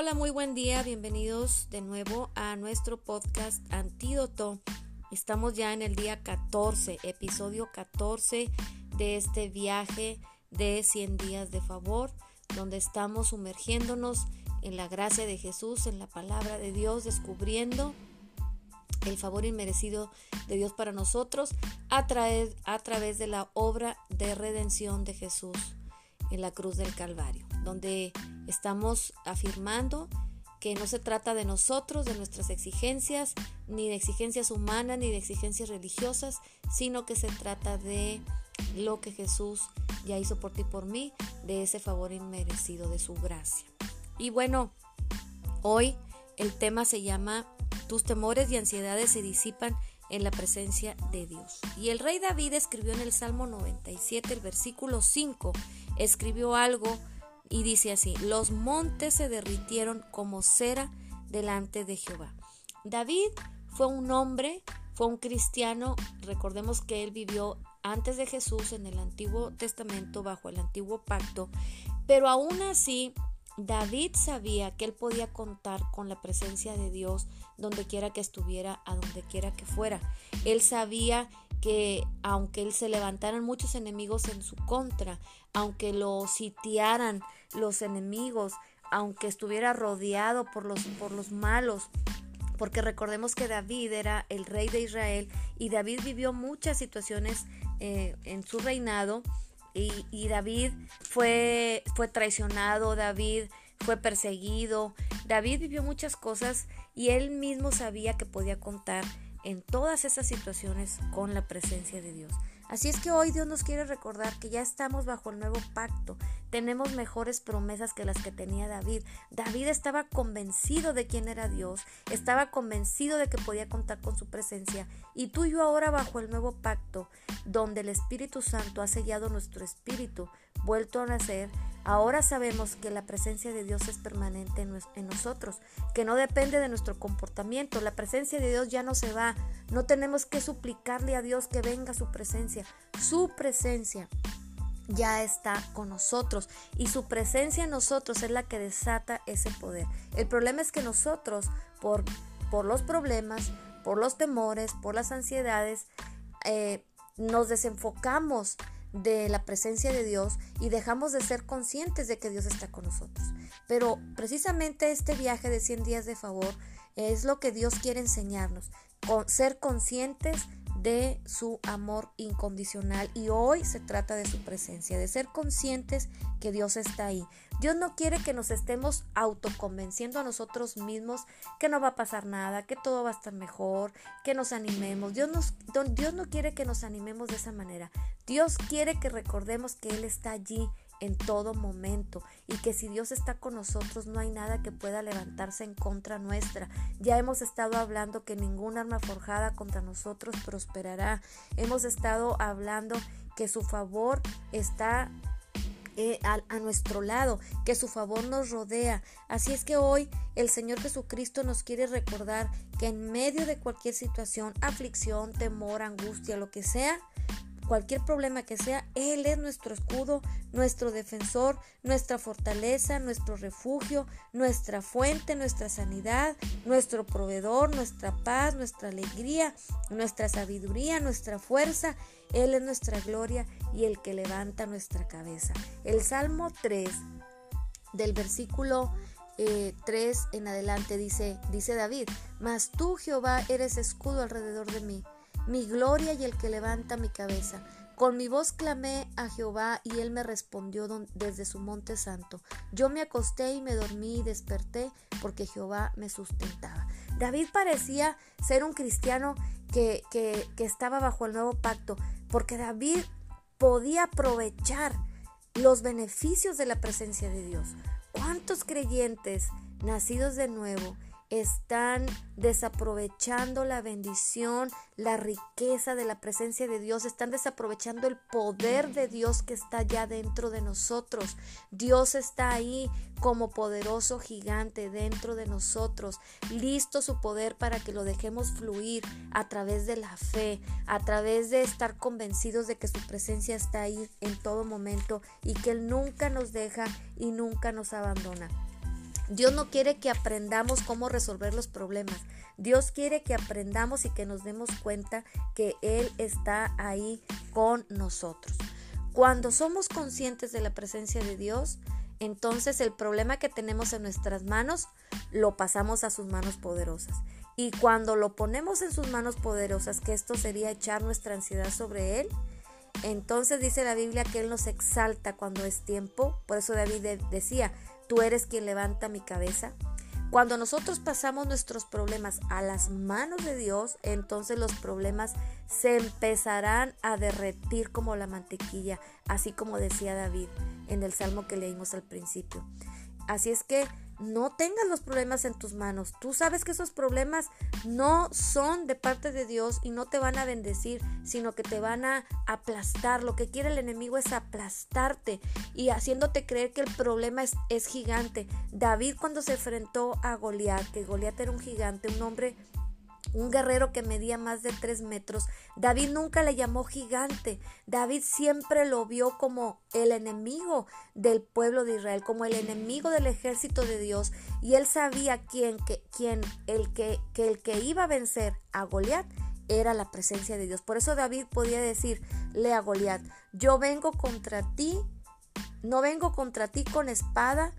Hola, muy buen día, bienvenidos de nuevo a nuestro podcast Antídoto. Estamos ya en el día 14, episodio 14 de este viaje de 100 días de favor, donde estamos sumergiéndonos en la gracia de Jesús, en la palabra de Dios, descubriendo el favor inmerecido de Dios para nosotros a, a través de la obra de redención de Jesús en la cruz del Calvario, donde estamos afirmando que no se trata de nosotros, de nuestras exigencias, ni de exigencias humanas, ni de exigencias religiosas, sino que se trata de lo que Jesús ya hizo por ti y por mí, de ese favor inmerecido, de su gracia. Y bueno, hoy el tema se llama Tus temores y ansiedades se disipan en la presencia de Dios. Y el rey David escribió en el Salmo 97, el versículo 5, escribió algo y dice así, los montes se derritieron como cera delante de Jehová. David fue un hombre, fue un cristiano, recordemos que él vivió antes de Jesús en el Antiguo Testamento bajo el Antiguo Pacto, pero aún así David sabía que él podía contar con la presencia de Dios donde quiera que estuviera, a donde quiera que fuera. Él sabía que aunque él se levantaran muchos enemigos en su contra, aunque lo sitiaran los enemigos, aunque estuviera rodeado por los, por los malos, porque recordemos que David era el rey de Israel y David vivió muchas situaciones eh, en su reinado y, David fue, fue traicionado, David fue perseguido, David vivió muchas cosas y él mismo sabía que podía contar en todas esas situaciones con la presencia de Dios. Así es que hoy Dios nos quiere recordar que ya estamos bajo el nuevo pacto, tenemos mejores promesas que las que tenía David. David estaba convencido de quién era Dios, estaba convencido de que podía contar con su presencia y tú y yo ahora bajo el nuevo pacto, donde el Espíritu Santo ha sellado nuestro espíritu, vuelto a nacer, ahora sabemos que la presencia de Dios es permanente en, nosotros, que no depende de nuestro comportamiento, la presencia de Dios ya no se va, no tenemos que suplicarle a Dios que venga su presencia, su presencia ya está con nosotros y su presencia en nosotros es la que desata ese poder. El problema es que nosotros, por, por los problemas, por los temores, por las ansiedades, eh, nos desenfocamos de la presencia de Dios y dejamos de ser conscientes de que Dios está con nosotros. Pero precisamente este viaje de 100 días de favor es lo que Dios quiere enseñarnos, ser conscientes de su amor incondicional y hoy se trata de su presencia, de ser conscientes que Dios está ahí. Dios no quiere que nos estemos autoconvenciendo a nosotros mismos que no va a pasar nada, que todo va a estar mejor, que nos animemos. Dios, Dios no quiere que nos animemos de esa manera. Dios quiere que recordemos que Él está allí en todo momento y que si Dios está con nosotros no hay nada que pueda levantarse en contra nuestra. Ya hemos estado hablando que ningún arma forjada contra nosotros prosperará. Hemos estado hablando que su favor está eh, a, a, nuestro lado, que su favor nos rodea. Así es que hoy el Señor Jesucristo nos quiere recordar que en medio de cualquier situación, aflicción, temor, angustia, lo que sea, cualquier problema que sea, Él es nuestro escudo, nuestro defensor, nuestra fortaleza, nuestro refugio, nuestra fuente, nuestra sanidad, nuestro proveedor, nuestra paz, nuestra alegría, nuestra sabiduría, nuestra fuerza. Él es nuestra gloria y el que levanta nuestra cabeza. El Salmo 3 del versículo 3 eh, en adelante dice, dice David, mas tú Jehová eres escudo alrededor de mí mi gloria y el que levanta mi cabeza. Con mi voz clamé a Jehová y él me respondió desde su monte santo. Yo me acosté y me dormí y desperté porque Jehová me sustentaba. David parecía ser un cristiano que, que, estaba bajo el nuevo pacto porque David podía aprovechar los beneficios de la presencia de Dios. ¿Cuántos creyentes nacidos de nuevo están desaprovechando la bendición, la riqueza de la presencia de Dios, están desaprovechando el poder de Dios que está ya dentro de nosotros. Dios está ahí como poderoso gigante dentro de nosotros, listo su poder para que lo dejemos fluir a través de la fe, a través de estar convencidos de que su presencia está ahí en todo momento y que Él nunca nos deja y nunca nos abandona. Dios no quiere que aprendamos cómo resolver los problemas. Dios quiere que aprendamos y que nos demos cuenta que Él está ahí con nosotros. Cuando somos conscientes de la presencia de Dios, entonces el problema que tenemos en nuestras manos lo pasamos a sus manos poderosas. Y cuando lo ponemos en sus manos poderosas, que esto sería echar nuestra ansiedad sobre Él, entonces dice la Biblia que Él nos exalta cuando es tiempo. Por eso David decía, tú eres quien levanta mi cabeza. Cuando nosotros pasamos nuestros problemas a las manos de Dios, entonces los problemas se empezarán a derretir como la mantequilla, así como decía David en el salmo que leímos al principio. Así es que no tengas los problemas en tus manos. Tú sabes que esos problemas no son de parte de Dios y no te van a bendecir, sino que te van a aplastar. Lo que quiere el enemigo es aplastarte y haciéndote creer que el problema es, es gigante. David cuando se enfrentó a Goliat, que Goliat era un gigante, un hombre un guerrero que medía más de tres metros. David nunca le llamó gigante. David siempre lo vio como el enemigo del pueblo de Israel, como el enemigo del ejército de Dios. Y él sabía quién, que, quién el que, que el que iba a vencer a Goliat era la presencia de Dios. Por eso David podía decirle a Goliat, yo vengo contra ti, no vengo contra ti con espada,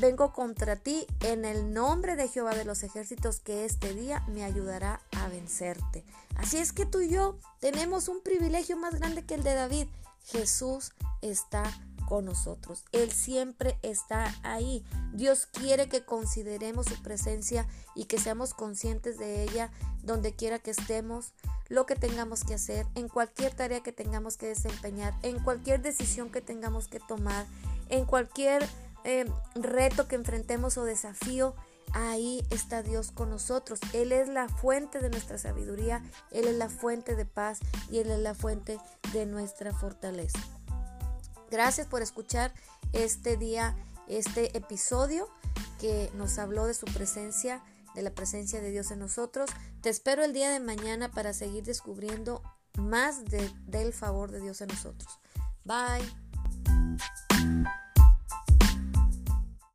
Vengo contra ti en el nombre de Jehová de los ejércitos que este día me ayudará a vencerte. Así es que tú y yo tenemos un privilegio más grande que el de David. Jesús está con nosotros. Él siempre está ahí. Dios quiere que consideremos su presencia y que seamos conscientes de ella donde quiera que estemos, lo que tengamos que hacer, en cualquier tarea que tengamos que desempeñar, en cualquier decisión que tengamos que tomar, en cualquier eh, reto que enfrentemos o desafío, ahí está Dios con nosotros. Él es la fuente de nuestra sabiduría, Él es la fuente de paz y Él es la fuente de nuestra fortaleza. Gracias por escuchar este día, este episodio que nos habló de su presencia, de la presencia de Dios en nosotros. Te espero el día de mañana para seguir descubriendo más del favor de Dios en nosotros. Bye.